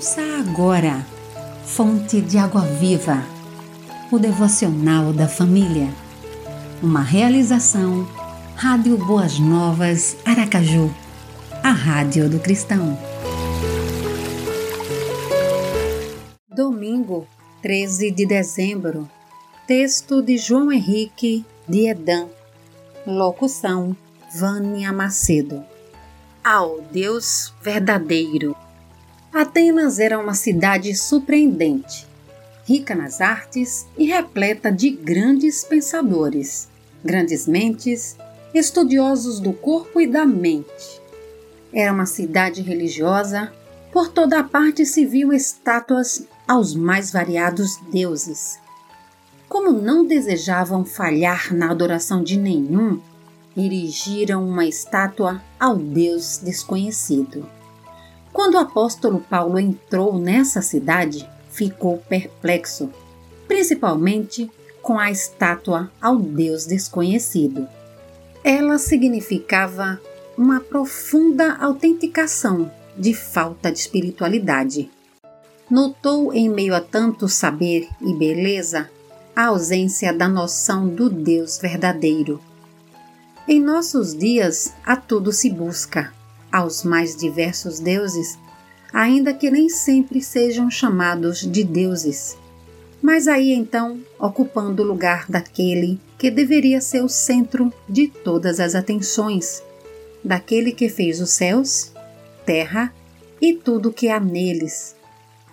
Ouça agora, Fonte de Água Viva, o devocional da família. Uma realização, Rádio Boas Novas, Aracaju, a Rádio do Cristão. Domingo, 13 de dezembro. Texto de João Henrique de Edan. Locução, Vânia Macedo. Ao Deus verdadeiro. Atenas era uma cidade surpreendente, rica nas artes e repleta de grandes pensadores, grandes mentes, estudiosos do corpo e da mente. Era uma cidade religiosa, por toda parte se viam estátuas aos mais variados deuses. Como não desejavam falhar na adoração de nenhum, erigiram uma estátua ao Deus desconhecido. Quando o apóstolo Paulo entrou nessa cidade, ficou perplexo, principalmente com a estátua ao Deus desconhecido. Ela significava uma profunda autenticação de falta de espiritualidade. Notou em meio a tanto saber e beleza a ausência da noção do Deus verdadeiro. Em nossos dias, a tudo se busca, aos mais diversos deuses, ainda que nem sempre sejam chamados de deuses. Mas aí então, ocupando o lugar daquele que deveria ser o centro de todas as atenções, daquele que fez os céus, terra e tudo que há neles.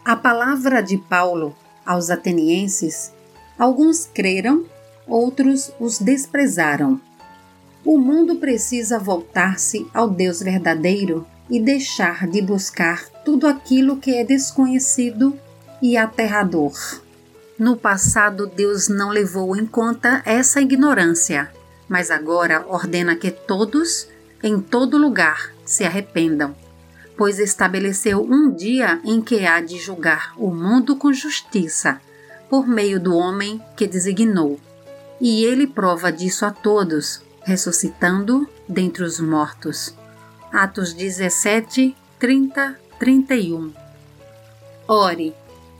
A palavra de Paulo aos atenienses, alguns creram, outros os desprezaram. O mundo precisa voltar-se ao Deus verdadeiro e deixar de buscar tudo aquilo que é desconhecido e aterrador. No passado, Deus não levou em conta essa ignorância, mas agora ordena que todos, em todo lugar, se arrependam, pois estabeleceu um dia em que há de julgar o mundo com justiça, por meio do homem que designou. E ele prova disso a todos, ressuscitando dentre os mortos. Atos 17, 30, 31. Ore,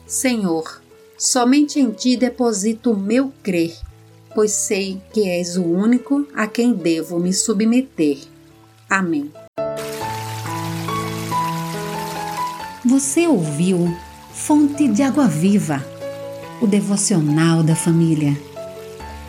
Senhor, somente em ti deposito o meu crer, pois sei que és o único a quem devo me submeter. Amém. Você ouviu Fonte de Água Viva, o devocional da família